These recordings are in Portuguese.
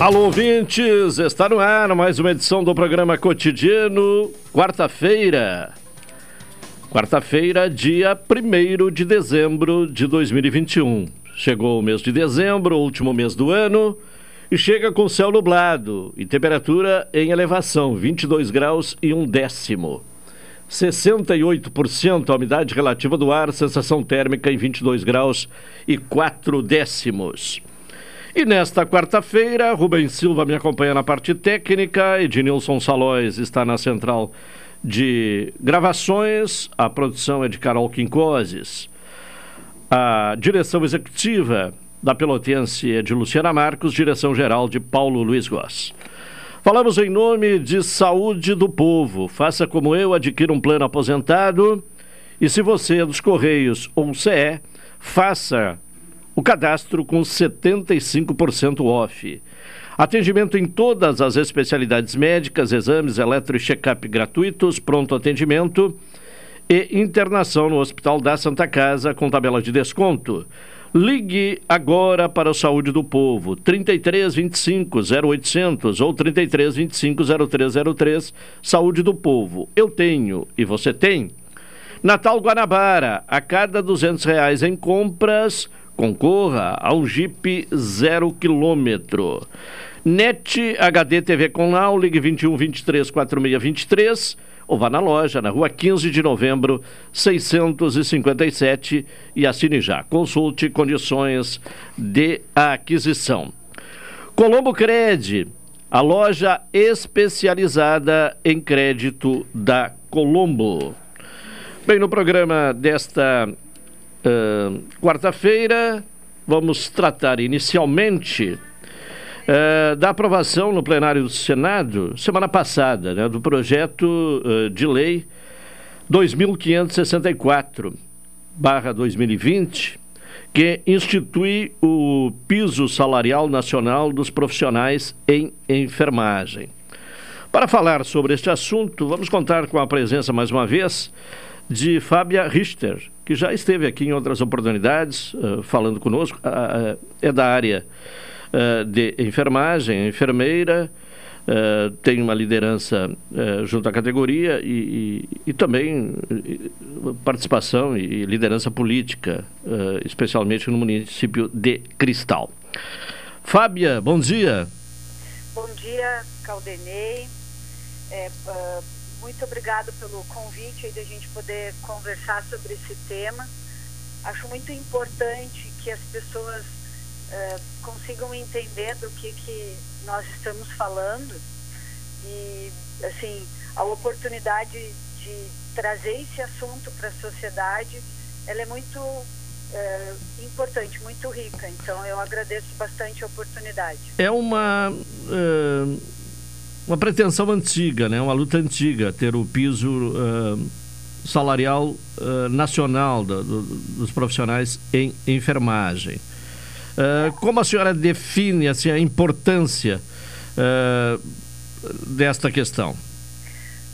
Alô, ouvintes! Está no ar mais uma edição do programa Cotidiano, quarta-feira. Quarta-feira, dia 1 de dezembro de 2021. Chegou o mês de dezembro, último mês do ano, e chega com céu nublado e temperatura em elevação, 22 graus e um décimo. 68% a umidade relativa do ar, sensação térmica em 22 graus e 4 décimos. E nesta quarta-feira, Rubens Silva me acompanha na parte técnica, Ednilson Salóis está na central de gravações, a produção é de Carol Quincoses. A direção executiva da Pelotense é de Luciana Marcos, direção geral de Paulo Luiz Goss. Falamos em nome de Saúde do Povo. Faça como eu, adquira um plano aposentado. E se você é dos Correios ou CE, faça o cadastro com 75% off. Atendimento em todas as especialidades médicas, exames eletro e check-up gratuitos, pronto atendimento e internação no Hospital da Santa Casa com tabela de desconto. Ligue agora para a Saúde do Povo, 33 25 0800 ou 33 25 0303, Saúde do Povo. Eu tenho e você tem. Natal Guanabara, a cada 200 reais em compras, Concorra a um Jeep zero quilômetro. NET HD TV com Now, ligue 21 23 46 23 ou vá na loja, na rua 15 de novembro, 657 e assine já. Consulte condições de aquisição. Colombo Cred, a loja especializada em crédito da Colombo. Bem, no programa desta Uh, Quarta-feira, vamos tratar inicialmente uh, da aprovação no plenário do Senado, semana passada, né, do projeto uh, de lei 2564, barra 2020, que institui o piso salarial nacional dos profissionais em enfermagem. Para falar sobre este assunto, vamos contar com a presença mais uma vez de Fábia Richter, que já esteve aqui em outras oportunidades uh, falando conosco, uh, uh, é da área de enfermagem, enfermeira, tem uma liderança junto à categoria e, e, e também participação e liderança política, especialmente no município de Cristal. Fábia, bom dia. Bom dia, Caldenei. É, muito obrigado pelo convite aí da gente poder conversar sobre esse tema. Acho muito importante que as pessoas uh, consigam entender do que, que nós estamos falando e, assim, a oportunidade de trazer esse assunto para a sociedade, ela é muito uh, importante, muito rica. Então, eu agradeço bastante a oportunidade. É uma... Uh uma pretensão antiga, né? uma luta antiga, ter o piso uh, salarial uh, nacional do, do, dos profissionais em enfermagem. Uh, como a senhora define assim, a importância desta questão?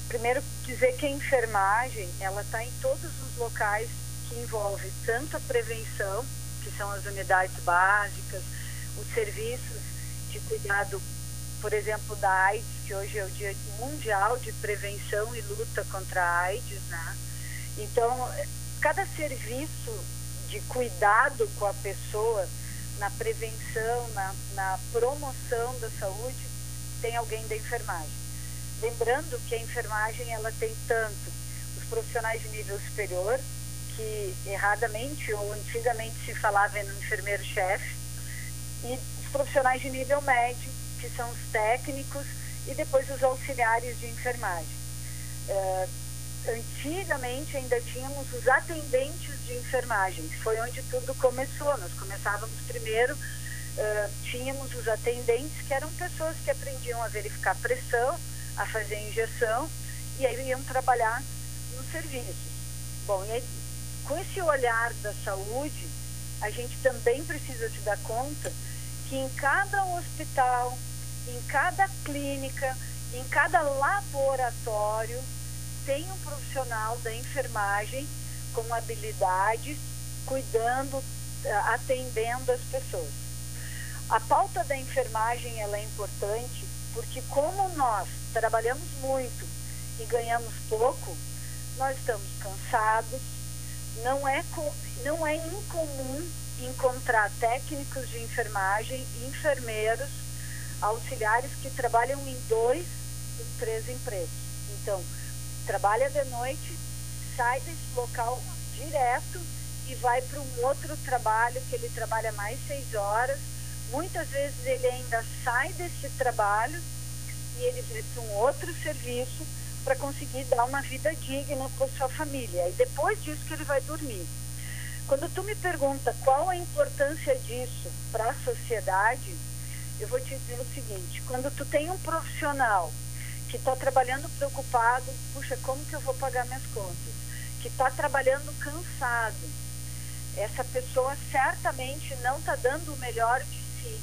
Primeiro, dizer que a enfermagem ela está em todos os locais que envolve tanto a prevenção, que são as unidades básicas, os serviços de cuidado por exemplo, da AIDS, que hoje é o Dia Mundial de Prevenção e Luta contra a AIDS, né? Então, cada serviço de cuidado com a pessoa, na prevenção, na, na promoção da saúde, tem alguém da enfermagem. Lembrando que a enfermagem ela tem tanto os profissionais de nível superior, que erradamente ou antigamente se falava no enfermeiro-chefe, e os profissionais de nível médio, que são os técnicos, e depois os auxiliares de enfermagem. Uh, antigamente ainda tínhamos os atendentes de enfermagem, foi onde tudo começou. Nós começávamos primeiro, uh, tínhamos os atendentes, que eram pessoas que aprendiam a verificar pressão, a fazer injeção, e aí iam trabalhar no serviço. Bom, e aí, com esse olhar da saúde, a gente também precisa se dar conta que em cada hospital, em cada clínica, em cada laboratório, tem um profissional da enfermagem com habilidades, cuidando, eh, atendendo as pessoas. A pauta da enfermagem ela é importante porque como nós trabalhamos muito e ganhamos pouco, nós estamos cansados, não é, não é incomum encontrar técnicos de enfermagem, enfermeiros, auxiliares que trabalham em dois ou três empregos. Então, trabalha de noite, sai desse local direto e vai para um outro trabalho que ele trabalha mais seis horas. Muitas vezes ele ainda sai desse trabalho e ele vai para um outro serviço para conseguir dar uma vida digna para sua família. E depois disso que ele vai dormir. Quando tu me pergunta qual a importância disso para a sociedade, eu vou te dizer o seguinte: quando tu tem um profissional que está trabalhando preocupado, puxa, como que eu vou pagar minhas contas? Que está trabalhando cansado, essa pessoa certamente não está dando o melhor de si.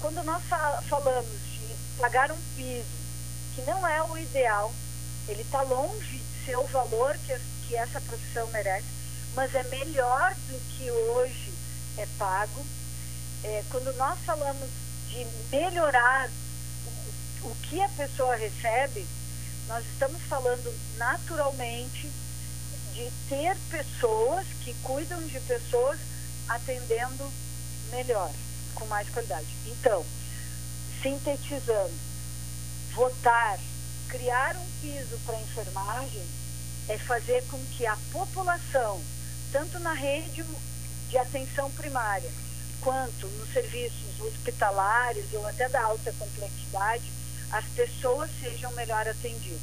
Quando nós falamos de pagar um piso, que não é o ideal, ele está longe de ser o valor que, que essa profissão merece, mas é melhor do que hoje é pago. É, quando nós falamos de melhorar o, o que a pessoa recebe, nós estamos falando naturalmente de ter pessoas que cuidam de pessoas atendendo melhor, com mais qualidade. Então, sintetizando, votar, criar um piso para enfermagem é fazer com que a população, tanto na rede de atenção primária, quanto nos serviços hospitalares ou até da alta complexidade, as pessoas sejam melhor atendidas.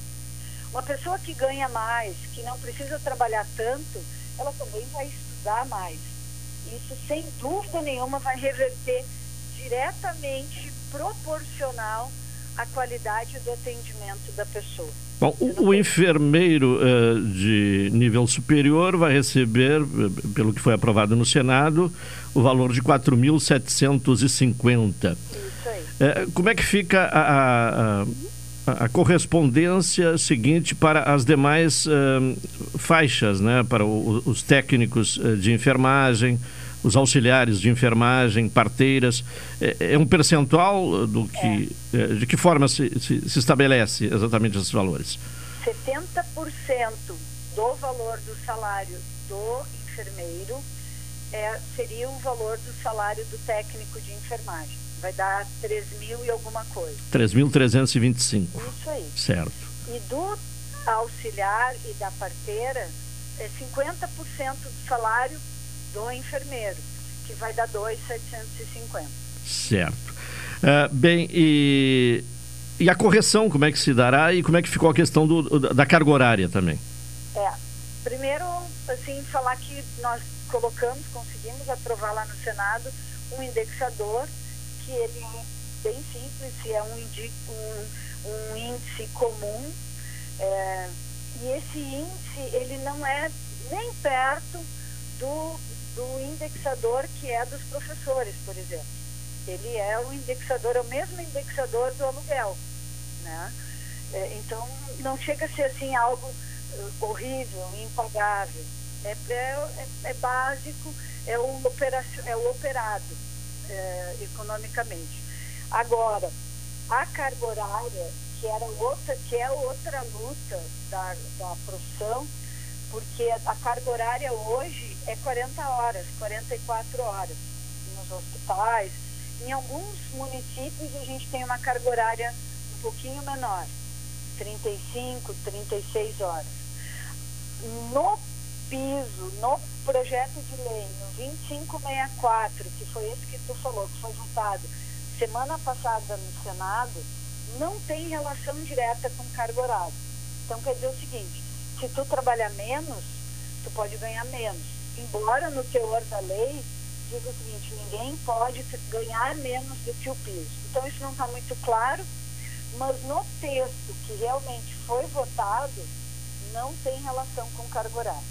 Uma pessoa que ganha mais, que não precisa trabalhar tanto, ela também vai estudar mais. Isso, sem dúvida nenhuma, vai reverter diretamente proporcional à qualidade do atendimento da pessoa. Bom, o, o enfermeiro uh, de nível superior vai receber, uh, pelo que foi aprovado no Senado, o valor de 4.750. Isso aí. Uh, como é que fica a, a, a, correspondência seguinte para as demais faixas, né? para o, os técnicos de enfermagem, os auxiliares de enfermagem, parteiras, é, é um percentual do que, é. é. de que forma se, se, se, estabelece exatamente esses valores? 70% do valor do salário do enfermeiro é, seria o valor do salário do técnico de enfermagem. Vai dar 3 mil e alguma coisa. 3.325. Isso aí. Certo. E do auxiliar e da parteira, é 50% do salário do enfermeiro, que vai dar 2,750. Certo. Uh, bem, e, e a correção, como é que se dará e como é que ficou a questão do, da carga horária também? É, primeiro, assim, falar que nós colocamos, conseguimos aprovar lá no Senado um indexador que ele é bem simples, é um, um, um índice comum é, e esse índice ele não é nem perto do do indexador que é dos professores, por exemplo. Ele é o indexador, é o mesmo indexador do aluguel, né? É, então, não chega a ser assim algo uh, horrível, impagável. É, é, é, básico, é o, operacio, é o operado é, economicamente. Agora, a carga horária, que, era outra, que é outra luta da, da profissão, porque a carga horária hoje é 40 horas, 44 horas nos hospitais. Em alguns municípios a gente tem uma carga horária um pouquinho menor, 35, 36 horas. No piso, no projeto de lei, no 2564, que foi esse que tu falou, que foi votado semana passada no Senado, não tem relação direta com carga horária. Então quer dizer o seguinte, se tu trabalhar menos, tu pode ganhar menos. Embora no teor da lei diga o seguinte, ninguém pode ganhar menos do que o piso. Então isso não está muito claro, mas no texto que realmente foi votado, não tem relação com cargo horário.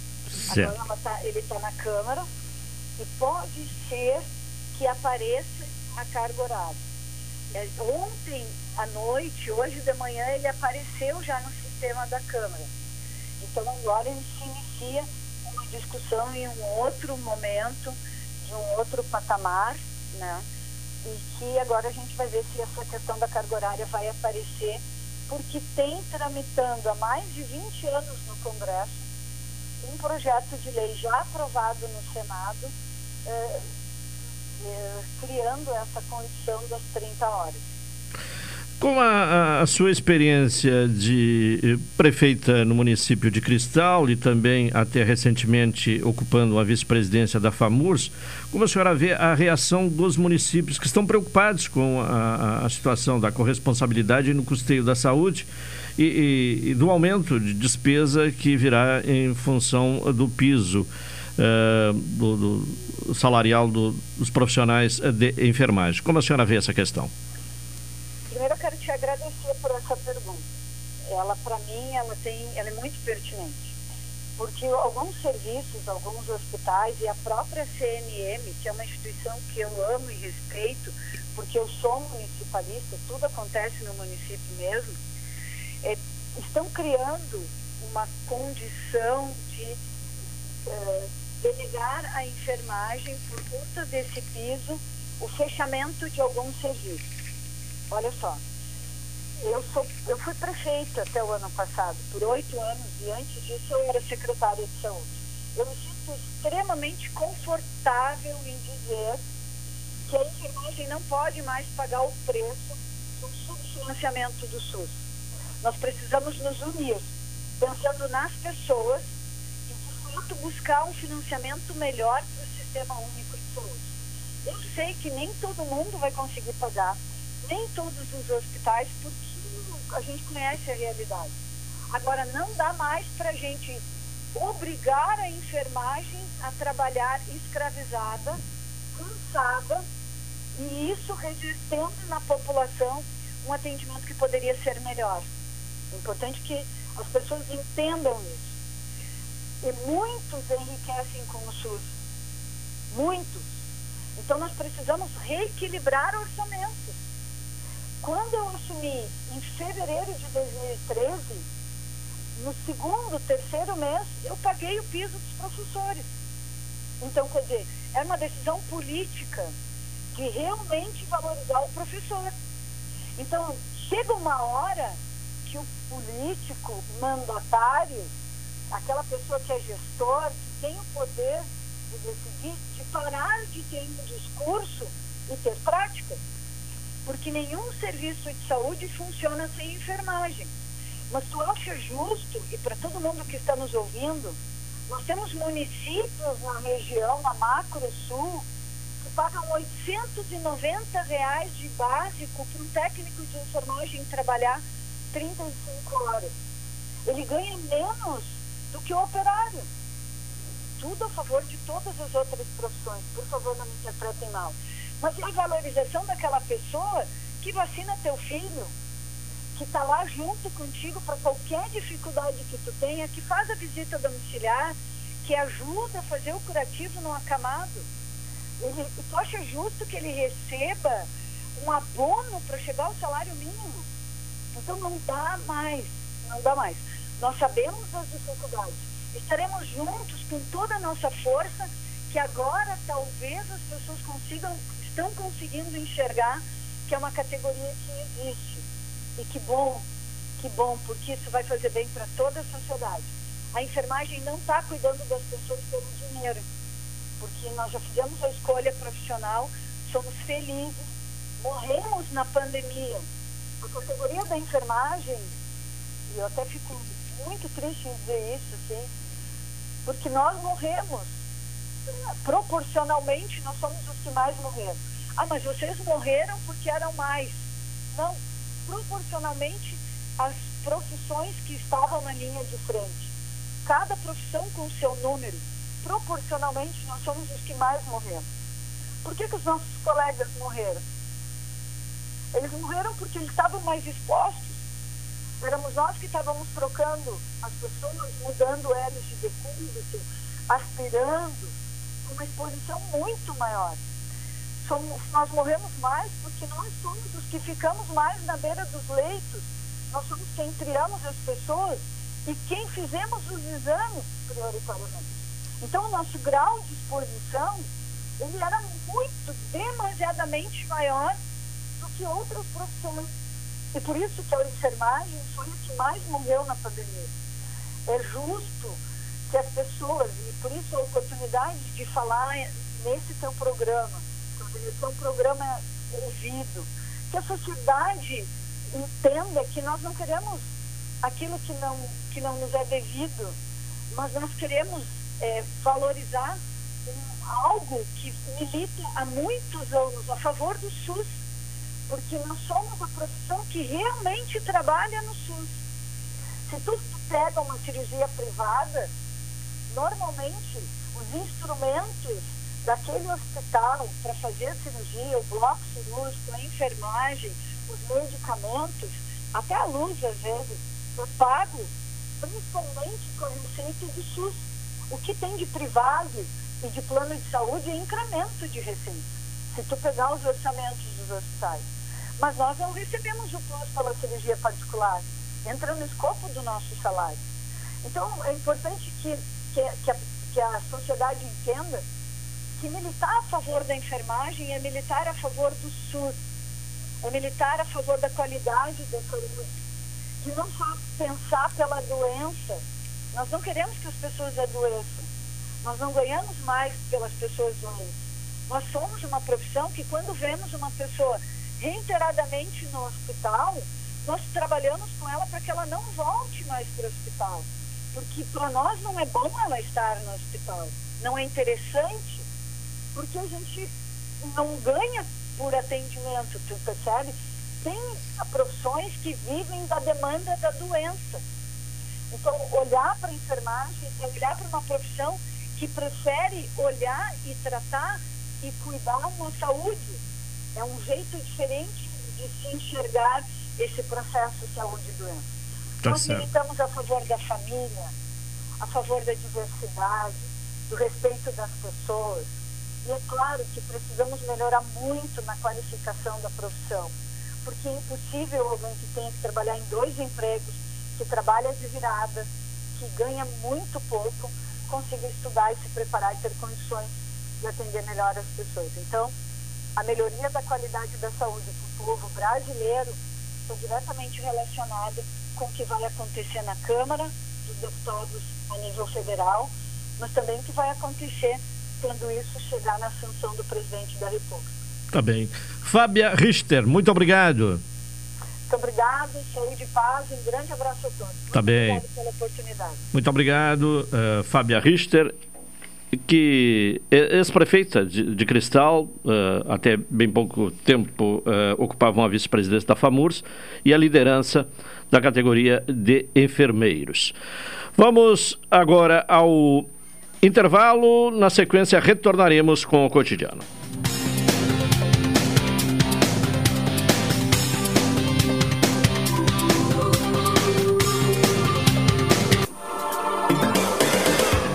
Agora tá, ele está na Câmara e pode ser que apareça a carga horária. É, ontem à noite, hoje de manhã, ele apareceu já no sistema da Câmara. Então agora ele se inicia discussão em um outro momento, de um outro patamar, né? E que agora a gente vai ver se essa questão da carga horária vai aparecer, porque tem tramitando há mais de 20 anos no Congresso um projeto de lei já aprovado no Senado, eh, eh, criando essa condição das 30 horas. Com a, a, sua experiência de eh, prefeita no município de Cristal e também até recentemente ocupando a vice-presidência da FAMURS, como a senhora vê a reação dos municípios que estão preocupados com a, a situação da corresponsabilidade no custeio da saúde e, e, e, do aumento de despesa que virá em função do piso uh, do, do, salarial do, dos profissionais de enfermagem? Como a senhora vê essa questão? Primeiro eu quero te agradecer por essa pergunta. Ela, para mim, ela, tem, ela é muito pertinente. Porque alguns serviços, alguns hospitais e a própria CNM, que é uma instituição que eu amo e respeito, porque eu sou municipalista, tudo acontece no município mesmo, é, estão criando uma condição de é, delegar à enfermagem, por conta desse piso, o fechamento de alguns serviços. Olha só, eu, sou, eu fui prefeita até o ano passado, por oito anos, e antes disso eu era secretária de saúde. Eu me sinto extremamente confortável em dizer que a enfermagem não pode mais pagar o preço do subfinanciamento do SUS. Nós precisamos nos unir, pensando nas pessoas e, de fato, buscar um financiamento melhor para o Sistema Único de Saúde. Eu sei que nem todo mundo vai conseguir pagar, nem todos os hospitais, porque a gente conhece a realidade. Agora, não dá mais para a gente obrigar a enfermagem a trabalhar escravizada, cansada, e isso revertendo na população um atendimento que poderia ser melhor. É importante que as pessoas entendam isso. E muitos enriquecem com o SUS. Muitos. Então nós precisamos reequilibrar o orçamento. Quando eu assumi em fevereiro de 2013, no segundo, terceiro mês, eu paguei o piso dos professores. Então, quer dizer, é uma decisão política de realmente valorizar o professor. Então, chega uma hora que o político mandatário, aquela pessoa que é gestor, que tem o poder de decidir, de parar de ter um discurso e ter prática porque nenhum serviço de saúde funciona sem enfermagem. Mas tu acha justo, e para todo mundo que está nos ouvindo, nós temos municípios na região, na Macro Sul, que pagam 890 reais de básico para um técnico de enfermagem trabalhar 35 horas. Ele ganha menos do que o operário. Tudo a favor de todas as outras profissões. Por favor, não me interpretem mal mas é a valorização daquela pessoa que vacina teu filho, que está lá junto contigo para qualquer dificuldade que tu tenha, que faz a visita domiciliar, que ajuda a fazer o curativo no acamado. Ele, tu acha justo que ele receba um abono para chegar ao salário mínimo? Então não dá mais, não dá mais. Nós sabemos as dificuldades. Estaremos juntos com toda a nossa força, que agora talvez as pessoas consigam estão conseguindo enxergar que é uma categoria que existe. E que bom, que bom, porque isso vai fazer bem para toda a sociedade. A enfermagem não está cuidando das pessoas pelo dinheiro, porque nós já fizemos a escolha profissional, somos felizes, morremos na pandemia. A categoria da enfermagem, e eu até fico muito triste em dizer isso, assim, porque nós morremos. Proporcionalmente, nós somos os que mais morreram. Ah, mas vocês morreram porque eram mais. Não, proporcionalmente às profissões que estavam na linha de frente. cada profissão com o seu número. Proporcionalmente, nós somos os que mais morremos. Por que, que os nossos colegas morreram? Eles morreram porque eles estavam mais expostos. Éramos nós que estávamos trocando as pessoas, mudando elas de decúbito, aspirando, com uma exposição muito maior. Somos, nós morremos mais porque nós somos os que ficamos mais na beira dos leitos. Nós somos quem triamos as pessoas e quem fizemos os exames prioritariamente. Então, o nosso grau de exposição, ele era muito, demasiadamente maior do que outras profissões. E por isso que a enfermagem foi a que mais morreu na pandemia. É justo que as pessoas, e por isso a oportunidade de falar nesse teu programa, que é um programa ouvido, que a sociedade entenda que nós não queremos aquilo que não, que não nos é devido, mas nós queremos é, valorizar um, algo que milita há muitos anos a favor do SUS, porque nós somos a profissão que realmente trabalha no SUS. Se tu pega uma cirurgia privada, normalmente os instrumentos daquele hospital para fazer a cirurgia, o bloco cirúrgico, a enfermagem, os medicamentos, até a luz às vezes, é pago principalmente com receita do SUS. O que tem de privado e de plano de saúde é incremento de receita. Se tu pegar os orçamentos dos hospitais. Mas nós não recebemos o plus pela cirurgia particular. Entra no escopo do nosso salário. Então, é importante que, que, que, a, que a sociedade entenda que militar a favor da enfermagem é militar a favor do SUS, é militar a favor da qualidade da saúde, que não só pensar pela doença. Nós não queremos que as pessoas adoeçam. Nós não ganhamos mais pelas pessoas doentes. Nós somos uma profissão que, quando vemos uma pessoa reiteradamente no hospital, nós trabalhamos com ela para que ela não volte mais para o hospital. Porque para nós não é bom ela estar no hospital. Não é interessante porque a gente não ganha por atendimento, tu percebe? Tem profissões que vivem da demanda da doença. Então, olhar para a enfermagem é olhar para uma profissão que prefere olhar e tratar e cuidar da saúde. É um jeito diferente de se enxergar esse processo de saúde e doença. Tá Nós militamos a favor da família, a favor da diversidade, do respeito das pessoas, e é claro que precisamos melhorar muito na qualificação da profissão, porque é impossível alguém que tenha que trabalhar em dois empregos, que trabalha de virada, que ganha muito pouco, consiga estudar e se preparar e ter condições de atender melhor as pessoas. Então, a melhoria da qualidade da saúde para o povo brasileiro está diretamente relacionada com o que vai acontecer na Câmara dos Deputados a nível federal, mas também o que vai acontecer quando isso chegar na sanção do presidente da República. Tá bem. Fábia Richter, muito obrigado. Muito obrigado, saúde e paz, um grande abraço a todos. Tá muito bem. Obrigado pela oportunidade. Muito obrigado, uh, Fábia Richter, que ex-prefeita de, de, Cristal, uh, até bem pouco tempo uh, ocupava uma vice-presidência da FAMURS e a liderança da categoria de enfermeiros. Vamos agora ao Intervalo, na sequência retornaremos com o cotidiano.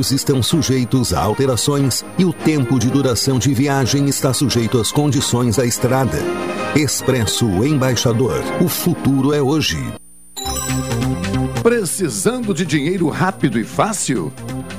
horários estão sujeitos a alterações e o tempo de duração de viagem está sujeito às condições da estrada. Expresso Embaixador. O futuro é hoje. Precisando de dinheiro rápido e fácil?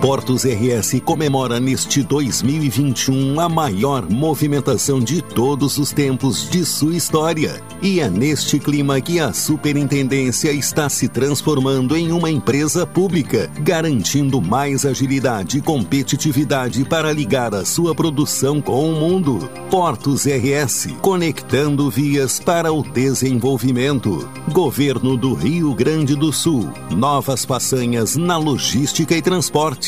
Portos RS comemora neste 2021 a maior movimentação de todos os tempos de sua história. E é neste clima que a Superintendência está se transformando em uma empresa pública, garantindo mais agilidade e competitividade para ligar a sua produção com o mundo. Portos RS, conectando vias para o desenvolvimento. Governo do Rio Grande do Sul. Novas façanhas na logística e transporte.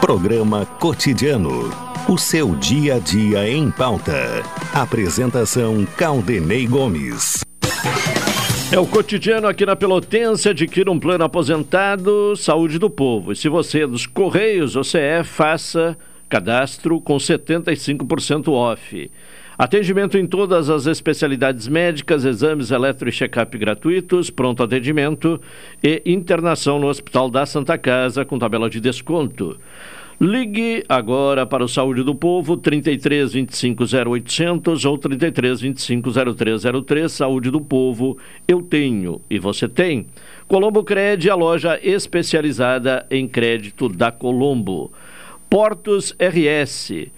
Programa Cotidiano. O seu dia a dia em pauta. Apresentação Caldenei Gomes. É o cotidiano aqui na Pelotense. Adquira um plano aposentado, saúde do povo. E se você é dos Correios ou CE, faça cadastro com 75% off. Atendimento em todas as especialidades médicas, exames eletro e check-up gratuitos, pronto atendimento e internação no Hospital da Santa Casa com tabela de desconto. Ligue agora para o Saúde do Povo, 33 25 0800 ou 33 25 0303. Saúde do Povo, eu tenho e você tem. Colombo Cred, a loja especializada em crédito da Colombo. Portos RS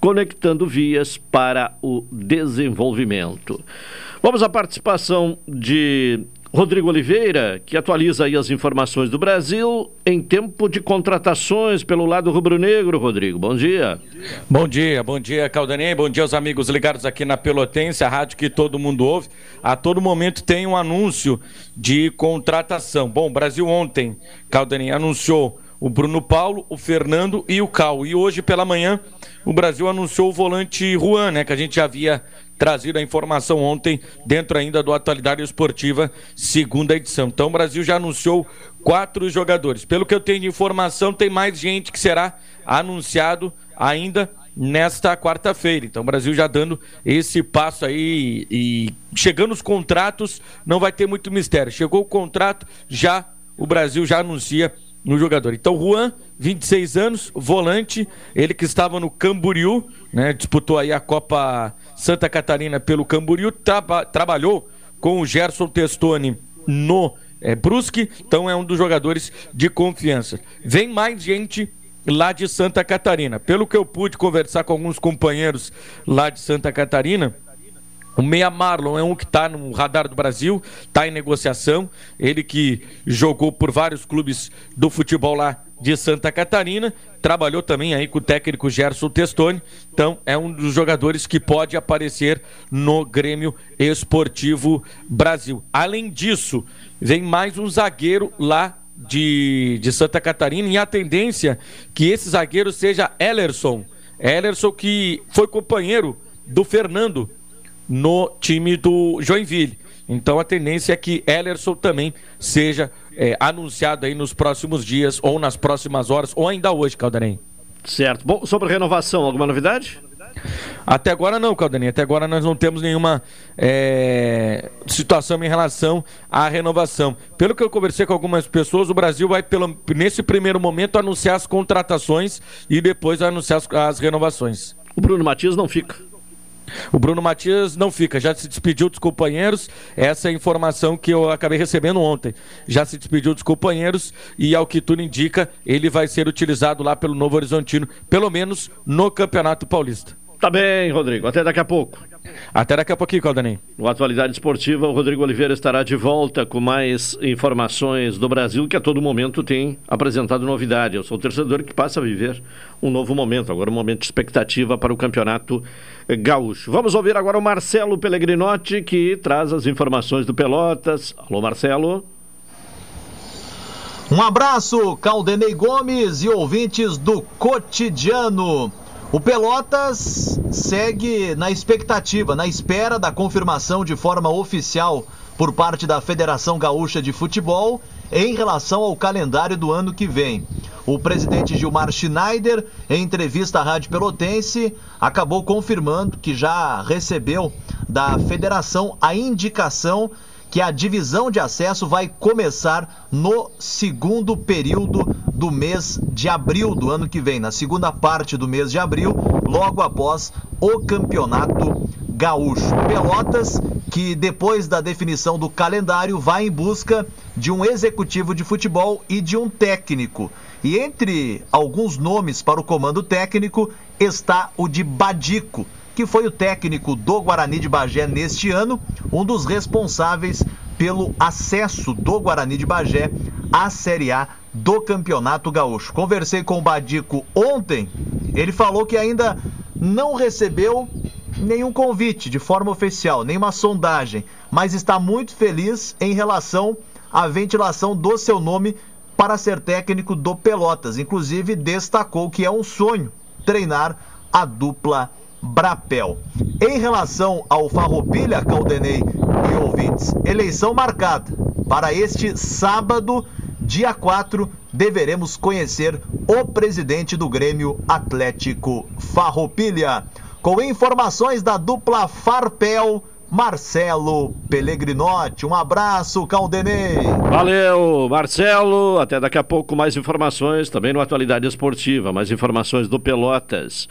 conectando vias para o desenvolvimento. Vamos à participação de Rodrigo Oliveira, que atualiza aí as informações do Brasil em tempo de contratações pelo lado rubro-negro. Rodrigo, bom dia. Bom dia, bom dia, Caldanei. Bom dia aos amigos ligados aqui na Pelotense, a rádio que todo mundo ouve. A todo momento tem um anúncio de contratação. Bom, o Brasil ontem, Caldanei, anunciou o Bruno Paulo, o Fernando e o Cal. E hoje pela manhã o Brasil anunciou o volante Juan, né, que a gente já havia trazido a informação ontem, dentro ainda do Atualidade Esportiva, segunda edição. Então o Brasil já anunciou quatro jogadores. Pelo que eu tenho de informação, tem mais gente que será anunciado ainda nesta quarta-feira. Então, o Brasil já dando esse passo aí e chegando os contratos, não vai ter muito mistério. Chegou o contrato, já o Brasil já anuncia no jogador. Então, Juan, 26 anos, volante, ele que estava no Camboriú, né, disputou aí a Copa Santa Catarina pelo Camboriú, traba trabalhou com o Gerson Testoni no é, Brusque, então é um dos jogadores de confiança. Vem mais gente lá de Santa Catarina. Pelo que eu pude conversar com alguns companheiros lá de Santa Catarina, o Meia Marlon é um que está no radar do Brasil, está em negociação. Ele que jogou por vários clubes do futebol lá de Santa Catarina, trabalhou também aí com o técnico Gerson Testoni, então é um dos jogadores que pode aparecer no Grêmio Esportivo Brasil. Além disso, vem mais um zagueiro lá de, de Santa Catarina e a tendência que esse zagueiro seja Ellerson. Ellerson que foi companheiro do Fernando no time do Joinville. Então a tendência é que Ellerson também seja é, anunciado aí nos próximos dias, ou nas próximas horas, ou ainda hoje, Caldarém. Certo. Bom, sobre renovação, alguma novidade? Até agora não, Caldaninha. Até agora nós não temos nenhuma é, situação em relação à renovação. Pelo que eu conversei com algumas pessoas, o Brasil vai, pelo, nesse primeiro momento, anunciar as contratações e depois anunciar as, as renovações. O Bruno Matias não fica. O Bruno Matias não fica, já se despediu dos companheiros. Essa é a informação que eu acabei recebendo ontem. Já se despediu dos companheiros e, ao que tudo indica, ele vai ser utilizado lá pelo Novo Horizontino, pelo menos no Campeonato Paulista. Tá bem, Rodrigo. Até daqui a pouco. Até daqui a pouquinho, Caldanem. No Atualidade Esportiva, o Rodrigo Oliveira estará de volta com mais informações do Brasil, que a todo momento tem apresentado novidade. Eu sou o torcedor que passa a viver um novo momento, agora um momento de expectativa para o Campeonato Gaúcho. Vamos ouvir agora o Marcelo Pellegrinotti, que traz as informações do Pelotas. Alô, Marcelo. Um abraço, Caldenei Gomes e ouvintes do Cotidiano. O Pelotas segue na expectativa, na espera da confirmação de forma oficial por parte da Federação Gaúcha de Futebol em relação ao calendário do ano que vem. O presidente Gilmar Schneider, em entrevista à Rádio Pelotense, acabou confirmando que já recebeu da federação a indicação que a divisão de acesso vai começar no segundo período do mês de abril do ano que vem, na segunda parte do mês de abril, logo após o campeonato gaúcho. Pelotas, que depois da definição do calendário vai em busca de um executivo de futebol e de um técnico. E entre alguns nomes para o comando técnico está o de Badico que foi o técnico do Guarani de Bagé neste ano, um dos responsáveis pelo acesso do Guarani de Bagé à Série A do Campeonato Gaúcho. Conversei com o Badico ontem, ele falou que ainda não recebeu nenhum convite de forma oficial, nenhuma sondagem, mas está muito feliz em relação à ventilação do seu nome para ser técnico do Pelotas. Inclusive destacou que é um sonho treinar a dupla Brapel. Em relação ao Farroupilha, Caldenei e ouvintes, eleição marcada. Para este sábado, dia 4, deveremos conhecer o presidente do Grêmio Atlético Farroupilha. Com informações da dupla Farpel, Marcelo Pellegrinotti. Um abraço, Caldenei. Valeu, Marcelo. Até daqui a pouco mais informações também no Atualidade Esportiva, mais informações do Pelotas.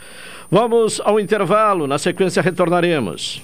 Vamos ao intervalo, na sequência retornaremos.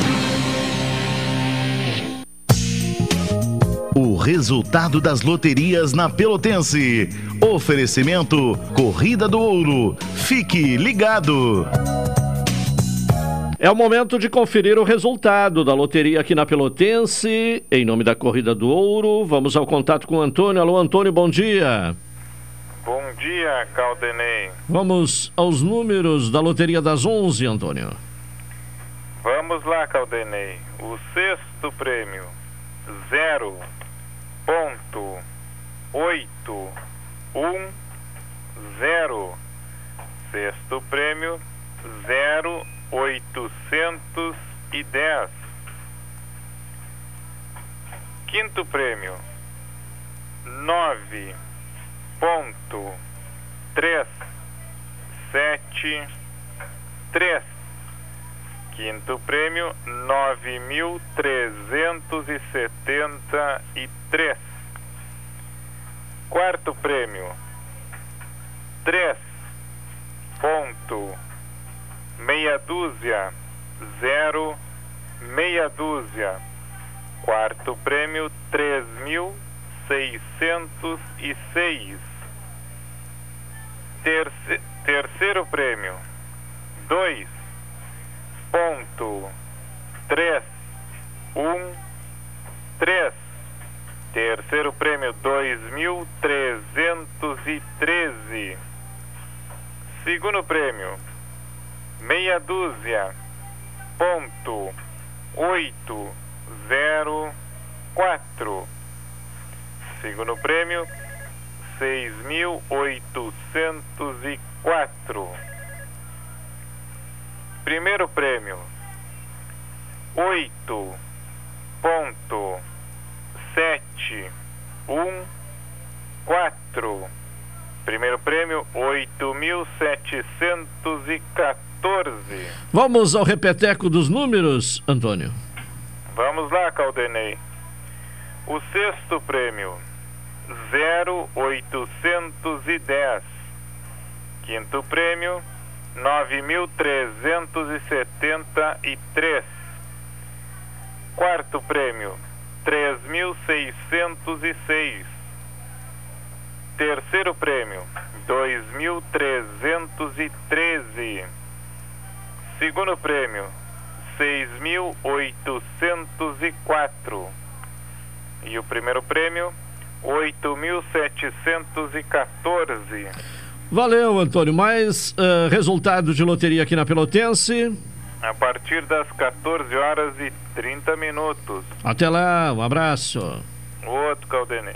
Resultado das loterias na Pelotense. Oferecimento Corrida do Ouro. Fique ligado. É o momento de conferir o resultado da loteria aqui na Pelotense. Em nome da Corrida do Ouro, vamos ao contato com o Antônio. Alô, Antônio, bom dia. Bom dia, Caldenei. Vamos aos números da loteria das 11, Antônio. Vamos lá, Caldenei. O sexto prêmio, zero ponto oito um zero. Sexto prêmio, zero oitocentos e dez. Quinto prêmio, nove ponto três sete três. Quinto prêmio, nove mil trezentos e setenta e três. Quarto prêmio, três. Ponto. Meia dúzia. Zero. Meia dúzia. Quarto prêmio, três mil seiscentos e seis. Terce, terceiro prêmio, dois. Ponto. Três. Um. Três. Terceiro prêmio, dois mil trezentos e treze. Segundo prêmio, meia dúzia, ponto, oito, zero, quatro. Segundo prêmio, seis mil oitocentos e quatro. Primeiro prêmio, oito, 8.714. Vamos ao repeteco dos números, Antônio. Vamos lá, Caldenei. O sexto prêmio, 0,810. Quinto prêmio, 9.373. Quarto prêmio, 3.606. Terceiro prêmio, 2.313. Segundo prêmio, 6.804. E o primeiro prêmio, 8.714. Valeu, Antônio. Mais uh, resultado de loteria aqui na Pelotense. A partir das 14 horas e 30 minutos. Até lá, um abraço. Outro Caldenei.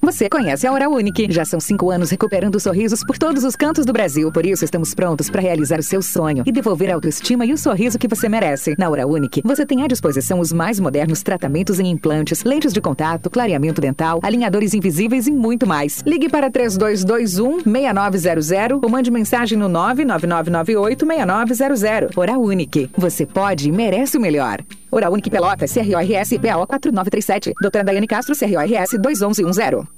Você conhece a Hora Unique. Já são cinco anos recuperando sorrisos por todos os cantos do Brasil. Por isso, estamos prontos para realizar o seu sonho e devolver a autoestima e o sorriso que você merece. Na Hora Unique, você tem à disposição os mais modernos tratamentos em implantes, lentes de contato, clareamento dental, alinhadores invisíveis e muito mais. Ligue para 3221-6900 ou mande mensagem no 99998-6900. Hora Unique. Você pode e merece o melhor. Hora Unique Pelotas, CRORS PAO 4937. Doutora Daiane Castro, CRORS 21110.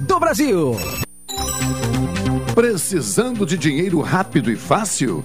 do Brasil. Precisando de dinheiro rápido e fácil?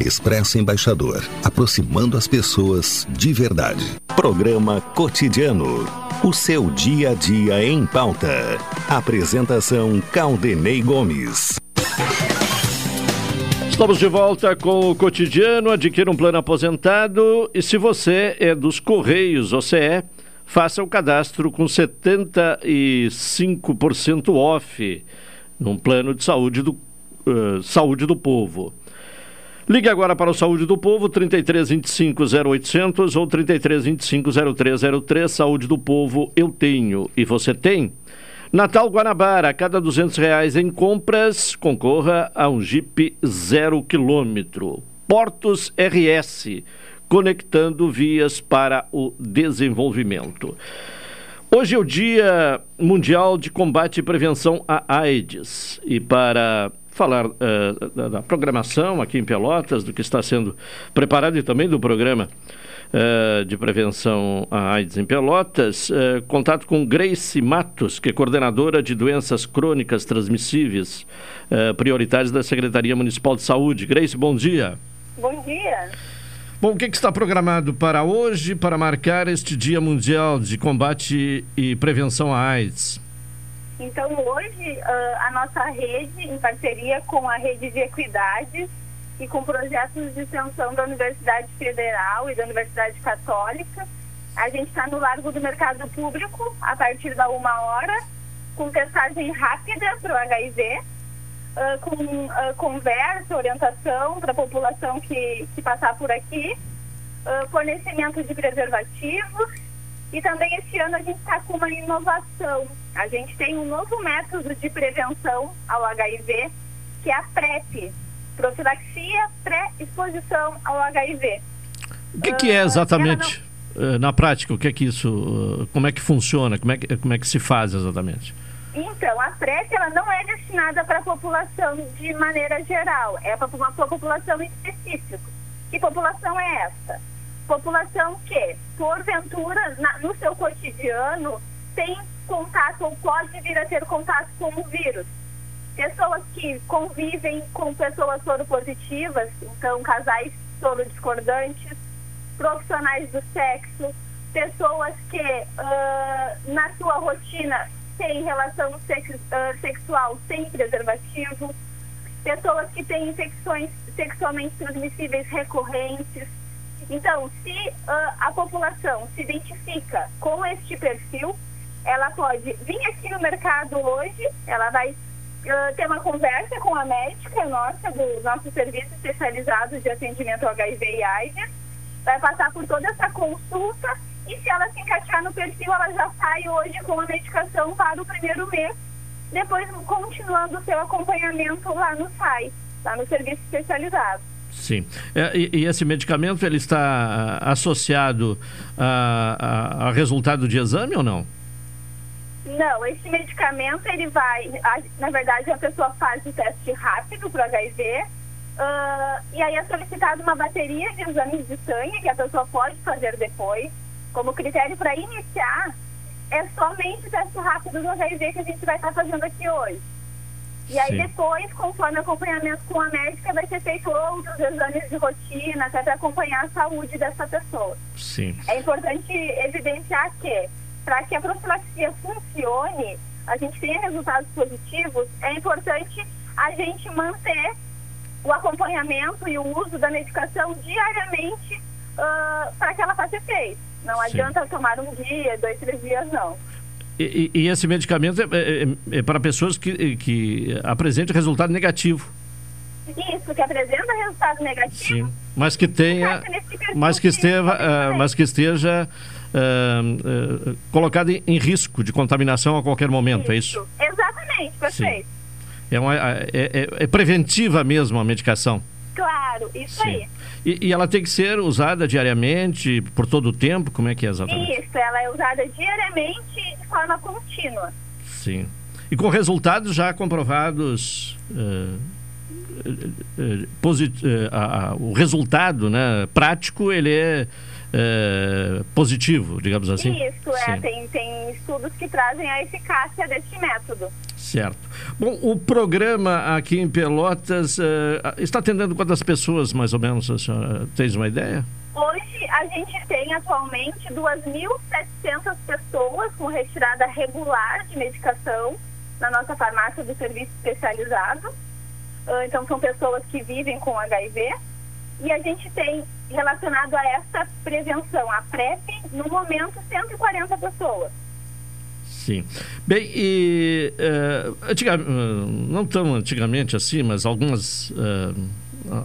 Expresso Embaixador, aproximando as pessoas de verdade. Programa Cotidiano. O seu dia a dia em pauta. Apresentação Caldenei Gomes. Estamos de volta com o cotidiano. Adquira um plano aposentado e se você é dos Correios OCE, faça o cadastro com 75% off num plano de saúde do, uh, saúde do povo. Ligue agora para o Saúde do Povo, 3325 0800 ou 3325 0303. Saúde do Povo, eu tenho e você tem. Natal Guanabara, a cada 200 reais em compras, concorra a um Jeep zero quilômetro. Portos RS, conectando vias para o desenvolvimento. Hoje é o Dia Mundial de Combate e Prevenção à AIDS. E para falar uh, da, da, programação aqui em Pelotas, do que está sendo preparado e também do programa uh, de prevenção à AIDS em Pelotas. Uh, contato com Grace Matos, que é coordenadora de doenças crônicas transmissíveis prioritárias da Secretaria Municipal de Saúde. Grace, bom dia. Bom dia. Bom, o que, que está programado para hoje para marcar este Dia Mundial de Combate e Prevenção à AIDS? Então, hoje, a nossa rede, em parceria com a Rede de Equidade e com projetos de extensão da Universidade Federal e da Universidade Católica, a gente está no Largo do Mercado Público, a partir da uma hora, com testagem rápida para o HIV, uh, com uh, conversa, orientação para a população que, que passar por aqui, uh, fornecimento de preservativos e também esse ano a gente está com uma inovação. A gente tem um novo método de prevenção ao HIV, que é a PrEP, profilaxia pré-exposição ao HIV. O que, que é ah, exatamente, não... na prática, o que é que isso, como é que funciona, como é que, como é que se faz exatamente? Então, a PrEP ela não é destinada para a população de maneira geral, é para uma população específica. Que população é essa? População que, porventura, na, no seu cotidiano, tem contato ou pode vir a ter contato com o vírus. Pessoas que convivem com pessoas soropositivas, então casais sorodiscordantes, profissionais do sexo, pessoas que ah, na sua rotina têm relação sex- ah, sexual sem preservativo, pessoas que têm infecções sexualmente transmissíveis recorrentes. Então, se ah, a população se identifica com este perfil, ela pode vir aqui no mercado hoje, ela vai ah, ter uma conversa com a médica nossa, do nosso serviço especializado de atendimento ao HIV e AIDS, vai passar por toda essa consulta e se ela se encaixar no perfil, ela já sai hoje com a medicação para o primeiro mês, depois continuando o seu acompanhamento lá no SAI, lá no serviço especializado. Sim. É, e, e esse medicamento ele está ah, associado a, a- a resultado de exame ou não? Não, esse medicamento, ele vai. na verdade, a pessoa faz o teste rápido para HIV. ah, e aí é solicitada uma bateria de exames de sangue que a pessoa pode fazer depois. Como critério para iniciar, é somente o teste rápido do HIV que a gente vai estar fazendo aqui hoje. E aí Sim. depois, conforme acompanhamento com a médica, vai ser feito outros exames de rotina, até para acompanhar a saúde dessa pessoa. Sim. É importante evidenciar que, para que a profilaxia funcione, a gente tenha resultados positivos, é importante a gente manter o acompanhamento e o uso da medicação diariamente para que ela faça efeito. Não Sim. adianta tomar um dia, dois, três dias, não. E, e- esse medicamento é, é- é- é para pessoas que, que apresentem resultado negativo. Isso, que apresenta resultado negativo, Sim. Mas que tenha. Mas que esteja, ah, mas que esteja ah, ah, colocado em, em risco de contaminação a qualquer momento, é isso? exatamente, perfeito. É, uma- é- é- é preventiva mesmo a medicação. Claro, isso Sim. aí. E, e ela tem que ser usada diariamente, por todo o tempo? Como é que é exatamente? Isso, ela é usada diariamente e de forma contínua. Sim. E com resultados já comprovados. eh, a- a- o resultado né, prático ele é eh, positivo, digamos assim. Isso, é, tem, tem estudos que trazem a eficácia deste método. Certo. Bom, o programa aqui em Pelotas eh, está atendendo quantas pessoas, mais ou menos? A senhora tem uma ideia? Hoje a gente tem atualmente 2.700 pessoas com retirada regular de medicação na nossa farmácia do serviço especializado. Ah, Então são pessoas que vivem com HIV. E a gente tem relacionado a essa prevenção, a PrEP, no momento 140 pessoas. Sim. Bem, e eh, antiga- eh, não tão antigamente assim, mas algumas, eh,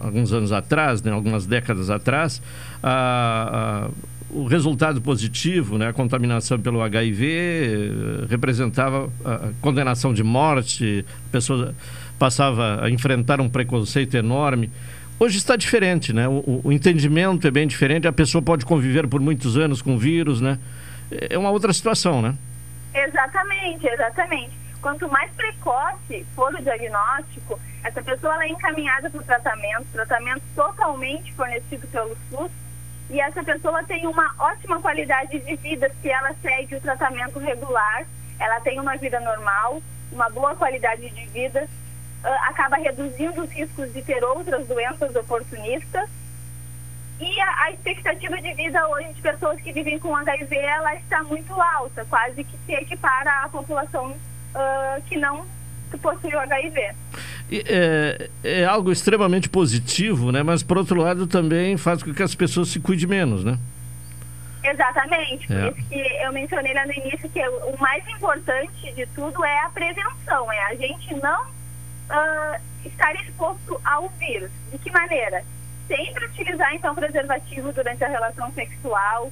alguns anos atrás, né, algumas décadas atrás, a- o resultado positivo, né, a contaminação pelo HIV, eh, representava a condenação de morte, a pessoa passava a enfrentar um preconceito enorme. Hoje está diferente, né? O, o- entendimento é bem diferente, a pessoa pode conviver por muitos anos com o vírus, né? É uma outra situação, né? Exatamente, exatamente. Quanto mais precoce for o diagnóstico, essa pessoa é encaminhada para o tratamento, tratamento totalmente fornecido pelo SUS, e essa pessoa tem uma ótima qualidade de vida se ela segue o tratamento regular, ela tem uma vida normal, uma boa qualidade de vida, acaba reduzindo os riscos de ter outras doenças oportunistas e a, a expectativa de vida hoje de pessoas que vivem com HIV, ela está muito alta, quase que se equipara à população ah, que não possui o HIV. É, é algo extremamente positivo, né? Mas, por outro lado, também faz com que as pessoas se cuidem menos, né? Exatamente, por É. isso que eu mencionei lá no início que o mais importante de tudo é a prevenção, é a gente não ah, estar exposto ao vírus. De que maneira? Sempre utilizar então preservativo durante a relação sexual,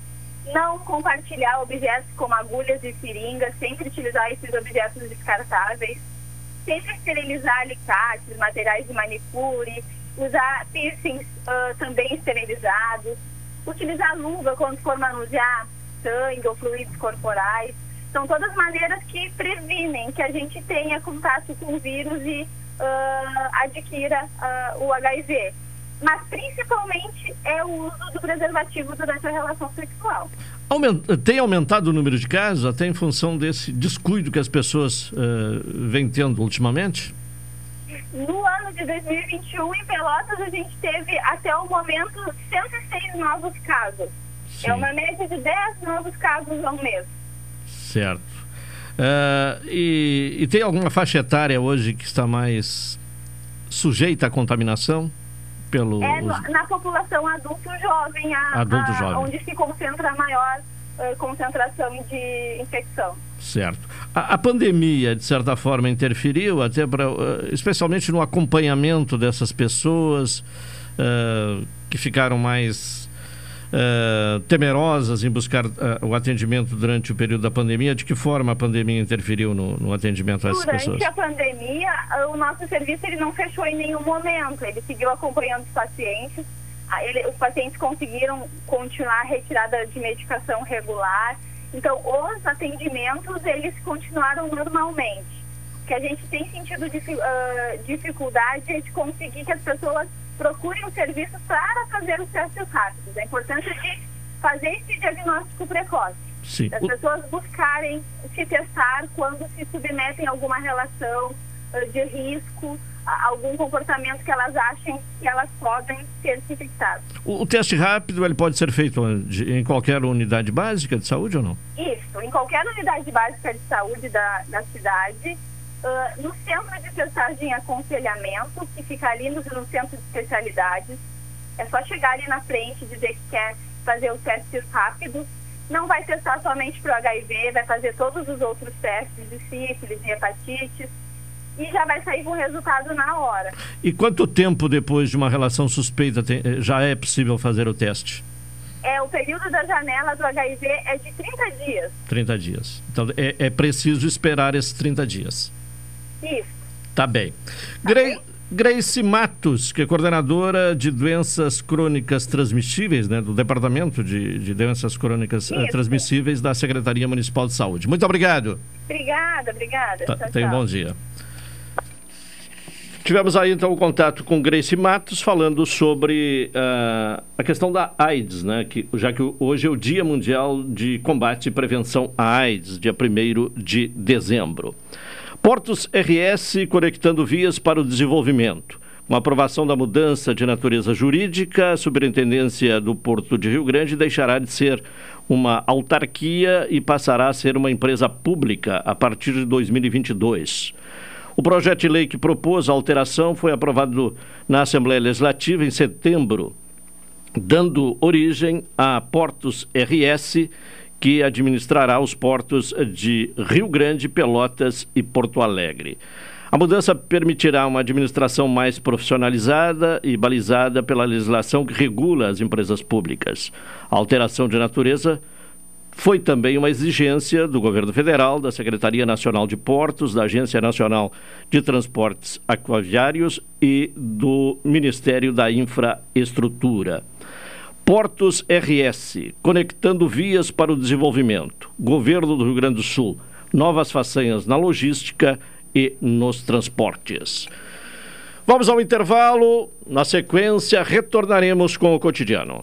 não compartilhar objetos como agulhas e seringas, sempre utilizar esses objetos descartáveis, sempre esterilizar alicates, materiais de manicure, usar piercings ah, também esterilizados, utilizar luva quando for manusear sangue ou fluidos corporais. São todas maneiras que previnem que a gente tenha contato com o vírus e ah, adquira ah, o HIV. Mas principalmente é o uso do preservativo durante a relação sexual. Aumen- Tem aumentado o número de casos até em função desse descuido que as pessoas eh, vêm tendo ultimamente? No ano de 2021, em Pelotas, a gente teve até o momento 106 novos casos. É uma média de 10 novos casos ao mês. Certo. Uh, e, e, tem alguma faixa etária hoje que está mais sujeita à contaminação? Pelo... É, na população adulto jovem, a, adulto a, jovem. onde se concentra a maior uh, concentração de infecção. Certo. A, a, pandemia, de certa forma, interferiu até para, uh, especialmente no acompanhamento dessas pessoas que ficaram mais uh, temerosas em buscar o atendimento durante o período da pandemia. De que forma a pandemia interferiu no, no atendimento a essas durante pessoas? Durante a pandemia, o nosso serviço ele não fechou em nenhum momento. Ele seguiu acompanhando os pacientes. Ele, os pacientes conseguiram continuar a retirada de medicação regular então, os atendimentos, eles continuaram normalmente. O que a gente tem sentido uh, dificuldade é de conseguir que as pessoas procurem o serviço para fazer os testes rápidos. A importância de fazer esse diagnóstico precoce. Sim. As pessoas buscarem se testar quando se submetem a alguma relação uh, de risco, algum comportamento que elas achem que elas podem ser infectadas. O, o, teste rápido ele pode ser feito em qualquer unidade básica de saúde ou não? Isso, em qualquer unidade básica de saúde da, da cidade. Uh, no centro de testagem e aconselhamento, que fica ali no, no centro de especialidades. É só chegar ali na frente e dizer que quer fazer os testes rápidos. Não vai testar somente para o HIV, vai fazer todos os outros testes de sífilis e hepatites e já vai sair com o resultado na hora. E quanto tempo depois de uma relação suspeita tem, eh, já é possível fazer o teste? É, o período da janela do HIV é de 30 dias. 30 dias. Então é, é preciso esperar esses 30 dias. Isso. Tá bem. Tá Gre Grace Matos, que é coordenadora de doenças crônicas transmissíveis, né, do Departamento de, de Doenças Crônicas uh, Transmissíveis da Secretaria Municipal de Saúde. Muito obrigado. Obrigada, obrigada. Tá, tenha um bom dia. Tivemos aí então o contato com Grace Matos falando sobre uh, a questão da AIDS, né? Que, já que hoje é o Dia Mundial de Combate e Prevenção à AIDS, dia 1 de dezembro. Portos RS conectando vias para o desenvolvimento. Com a aprovação da mudança de natureza jurídica, a Superintendência do Porto de Rio Grande deixará de ser uma autarquia e passará a ser uma empresa pública a partir de 2022. O projeto de lei que propôs a alteração foi aprovado na Assembleia Legislativa em setembro, dando origem a Portos RS, que administrará os portos de Rio Grande, Pelotas e Porto Alegre. A mudança permitirá uma administração mais profissionalizada e balizada pela legislação que regula as empresas públicas. A alteração de natureza foi também uma exigência do governo federal, da Secretaria Nacional de Portos, da Agência Nacional de Transportes Aquaviários e do Ministério da Infraestrutura. Portos RS, conectando vias para o desenvolvimento. Governo do Rio Grande do Sul, novas façanhas na logística e nos transportes. Vamos ao intervalo. Na sequência, retornaremos com o cotidiano.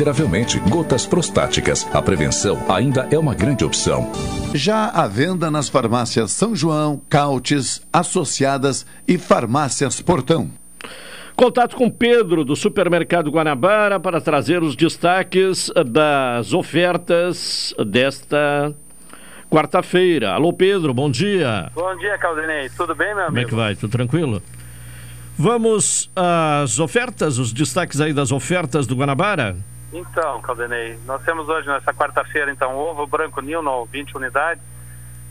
consideravelmente gotas prostáticas. A prevenção ainda é uma grande opção. Já à venda nas farmácias São João, Cautes, Associadas e Farmácias Portão. Contato com Pedro do Supermercado Guanabara para trazer os destaques das ofertas desta quarta-feira. Alô Pedro, bom dia. Bom dia, Caldenei. Tudo bem, meu amigo? Como é que vai? Tudo tranquilo? Vamos às ofertas, os destaques aí das ofertas do Guanabara? Então, Caldenei, nós temos hoje, nessa quarta-feira, então, ovo branco Nilno, 20 unidades,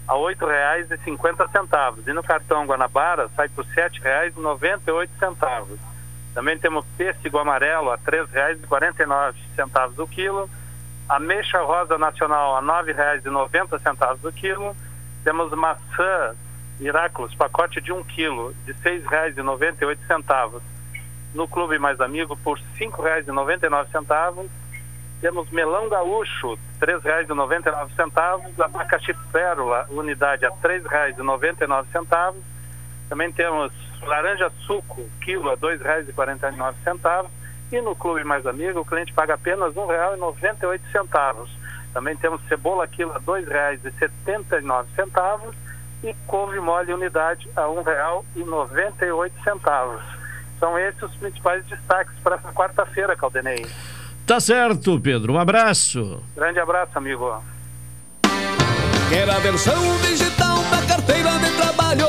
a R$ 8,50. E no cartão Guanabara sai por R$ 7,98. Também temos pêssego amarelo a R$ 3,49 o quilo. Ameixa rosa nacional a R$ 9,90 o quilo. Temos maçã Miraculous, pacote de 1 quilo, de R$ 6,98. No Clube Mais Amigo por R$ 5,99. Temos melão gaúcho, R$ 3,99. Abacaxi pérola, unidade a R$ 3,99. Também temos laranja suco, quilo a R$ 2,49. E no Clube Mais Amigo, o cliente paga apenas R$ 1,98. Também temos cebola quilo a R$ 2,79 e couve mole unidade a R$ 1,98. São esses os principais destaques para essa quarta-feira, Caldenei. Tá certo, Pedro. Um abraço. Grande abraço, amigo. Quer a versão digital da carteira de trabalho?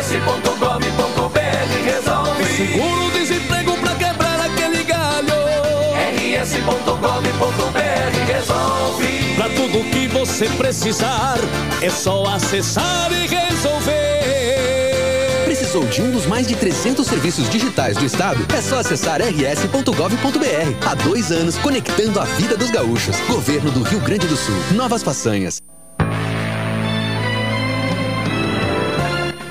rs.gov.br resolve. Seguro-desemprego pra quebrar aquele galho. rs.gov.br resolve. Pra tudo que você precisar, é só acessar e resolver. Precisou de um dos mais de 300 serviços digitais do Estado? É só acessar rs.gov.br. Há dois anos, conectando a vida dos gaúchos. Governo do Rio Grande do Sul. Novas façanhas.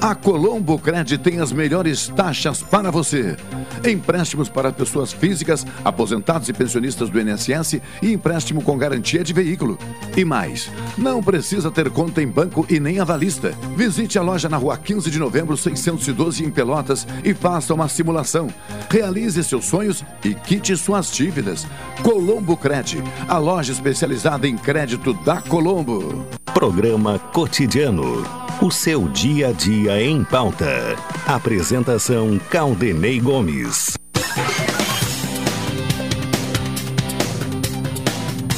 A Colombo Cred tem as melhores taxas para você. Empréstimos para pessoas físicas, aposentados e pensionistas do INSS e empréstimo com garantia de veículo. E mais, não precisa ter conta em banco e nem avalista. Visite a loja na rua 15 de novembro, 612 em Pelotas e faça uma simulação. Realize seus sonhos e quite suas dívidas. Colombo Cred, a loja especializada em crédito da Colombo. Programa Cotidiano. O seu dia a dia em pauta. Apresentação Caldenei Gomes.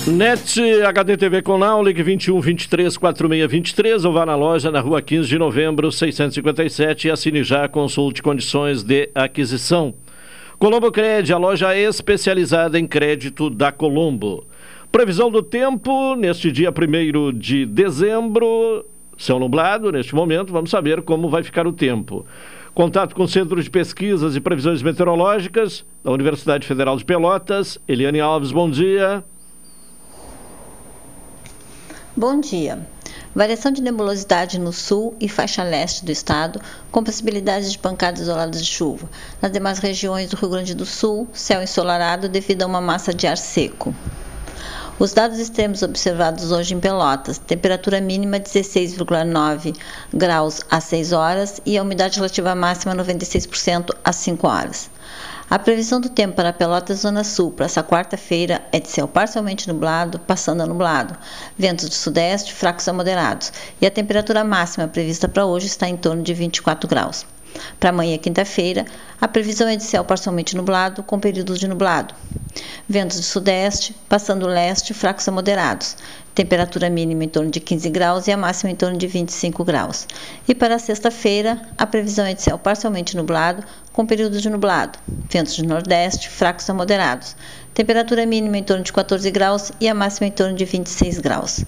NET HD TV com Now, ligue 21 23 46 23 ou vá na loja na rua 15 de novembro 657 e assine já, consulte condições de aquisição. Colombo Cred, a loja especializada em crédito da Colombo. Previsão do tempo neste dia 1 de dezembro, céu nublado neste momento, vamos saber como vai ficar o tempo. Contato com o Centro de Pesquisas e Previsões Meteorológicas da Universidade Federal de Pelotas. Eliane Alves, bom dia. Bom dia. Variação de nebulosidade no sul e faixa leste do estado, com possibilidade de pancadas isoladas de chuva. Nas demais regiões do Rio Grande do Sul, céu ensolarado devido a uma massa de ar seco. Os dados extremos observados hoje em Pelotas: temperatura mínima 16,9 graus às 6 horas e a umidade relativa máxima 96% às 5 horas. A previsão do tempo para Pelotas Zona Sul para essa quarta-feira é de céu parcialmente nublado, passando a nublado, ventos do sudeste fracos a moderados, e a temperatura máxima prevista para hoje está em torno de 24 graus. Para amanhã, quinta-feira, a previsão é de céu parcialmente nublado, com períodos de nublado. ventos de sudeste, passando leste, fracos a moderados. Temperatura mínima em torno de 15 graus e a máxima em torno de 25 graus. E para sexta-feira, a previsão é de céu parcialmente nublado, com períodos de nublado. Ventos de nordeste, fracos a moderados. Temperatura mínima em torno de 14 graus e a máxima em torno de 26 graus.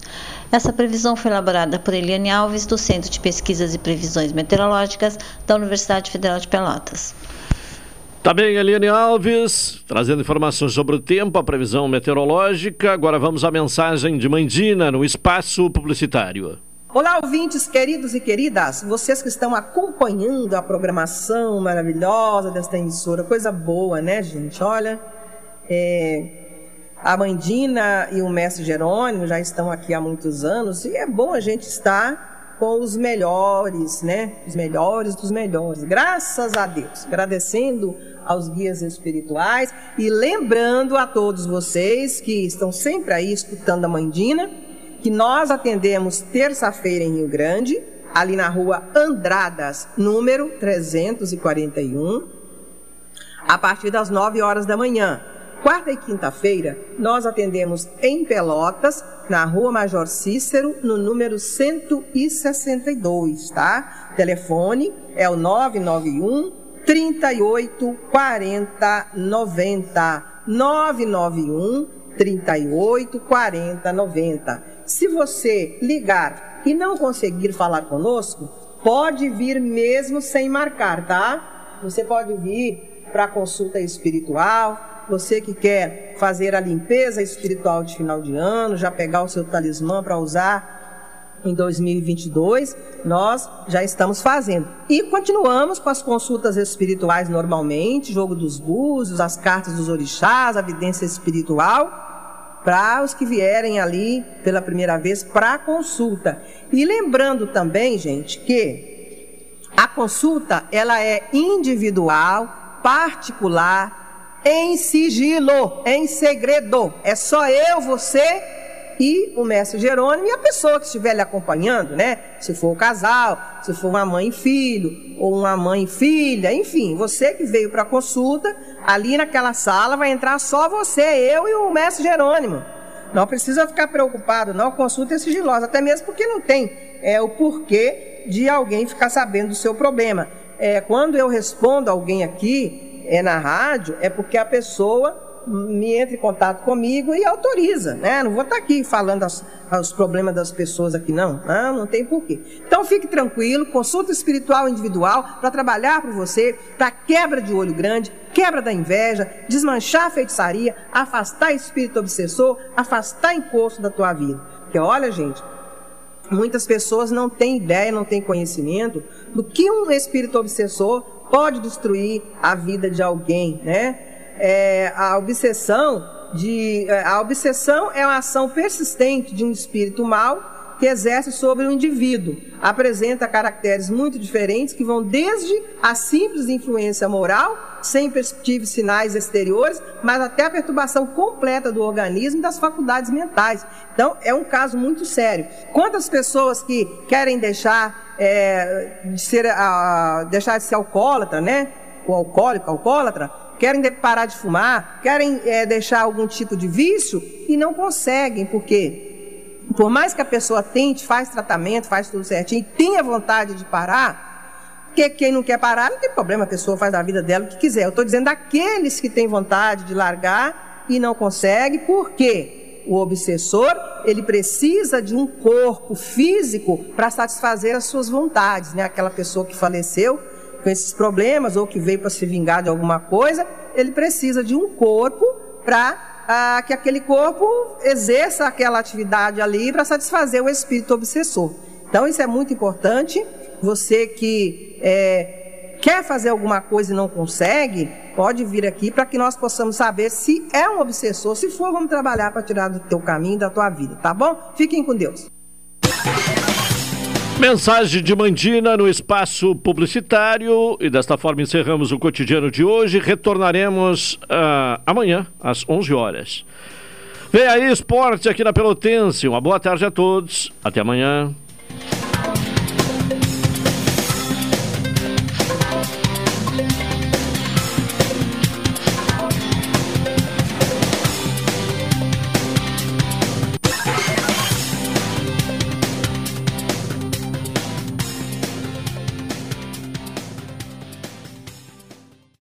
Essa previsão foi elaborada por Eliane Alves, do Centro de Pesquisas e Previsões Meteorológicas da Universidade Federal de Pelotas. Também Eliane Alves, trazendo informações sobre o tempo, a previsão meteorológica. Agora vamos à mensagem de Mandina no espaço publicitário. Olá, ouvintes queridos e queridas, vocês que estão acompanhando a programação maravilhosa desta emissora, coisa boa, né, gente? Olha, é, a Mandina e o mestre Jerônimo já estão aqui há muitos anos e é bom a gente estar com os melhores, né? Os melhores dos melhores. Graças a Deus. Agradecendo aos guias espirituais e lembrando a todos vocês que estão sempre aí escutando a Mandina, que nós atendemos terça-feira em Rio Grande, ali na rua Andradas, número 341, a partir das 9 horas da manhã. Quarta e quinta-feira, nós atendemos em Pelotas, na Rua Major Cícero, no número 162, tá? Telefone é o 991 38 40 90. 991 38 40 90. Se você ligar e não conseguir falar conosco, pode vir mesmo sem marcar, tá? Você pode vir para consulta espiritual, você que quer fazer a limpeza espiritual de final de ano, já pegar o seu talismã para usar em 2022, nós já estamos fazendo. E continuamos com as consultas espirituais normalmente, jogo dos búzios, as cartas dos orixás, a vidência espiritual, para os que vierem ali pela primeira vez para consulta. E lembrando também, gente, que a consulta ela é individual, particular, em sigilo, em segredo. É só eu, você e o mestre Jerônimo e a pessoa que estiver lhe acompanhando, né? Se for o casal, se for uma mãe e filho, ou uma mãe e filha, enfim, você que veio para a consulta, ali naquela sala vai entrar só você, eu e o mestre Jerônimo. Não precisa ficar preocupado, não, a consulta é sigilosa, até mesmo porque não tem é, o porquê de alguém ficar sabendo do seu problema. É, quando eu respondo alguém aqui, é na rádio, é porque a pessoa me entra em contato comigo e autoriza, né? Não vou estar aqui falando as, os problemas das pessoas aqui, não. Não, não tem porquê. Então fique tranquilo, consulta espiritual individual para trabalhar por você, para quebra de olho grande, quebra da inveja, desmanchar a feitiçaria, afastar espírito obsessor, afastar encosto da tua vida. Porque olha, gente, muitas pessoas não têm ideia, não têm conhecimento do que um espírito obsessor pode destruir a vida de alguém, né? É, a obsessão de é, a obsessão é uma ação persistente de um espírito mau que exerce sobre o indivíduo. Apresenta caracteres muito diferentes que vão desde a simples influência moral, sem perspectivas sinais exteriores, mas até a perturbação completa do organismo e das faculdades mentais. Então, é um caso muito sério. Quantas pessoas que querem deixar, é, de, ser, deixar de ser alcoólatra, né? O alcoólico, alcoólatra, querem parar de fumar, querem é, deixar algum tipo de vício e não conseguem, por quê? Por mais que a pessoa tente, faz tratamento, faz tudo certinho, tenha vontade de parar, porque quem não quer parar, não tem problema, a pessoa faz da vida dela o que quiser. Eu estou dizendo daqueles que têm vontade de largar e não consegue, por quê? O obsessor, ele precisa de um corpo físico para satisfazer as suas vontades, né? Aquela pessoa que faleceu com esses problemas ou que veio para se vingar de alguma coisa, ele precisa de um corpo para ah, que aquele corpo exerça aquela atividade ali para satisfazer o espírito obsessor. Então, isso é muito importante. Você que é, quer fazer alguma coisa e não consegue, pode vir aqui para que nós possamos saber se é um obsessor. Se for, vamos trabalhar para tirar do teu caminho, da tua vida, tá bom? Fiquem com Deus. Mensagem de Mandina no espaço publicitário e desta forma encerramos o cotidiano de hoje. Retornaremos uh, amanhã às 11 horas. Vem aí esporte aqui na Pelotense. Uma boa tarde a todos. Até amanhã.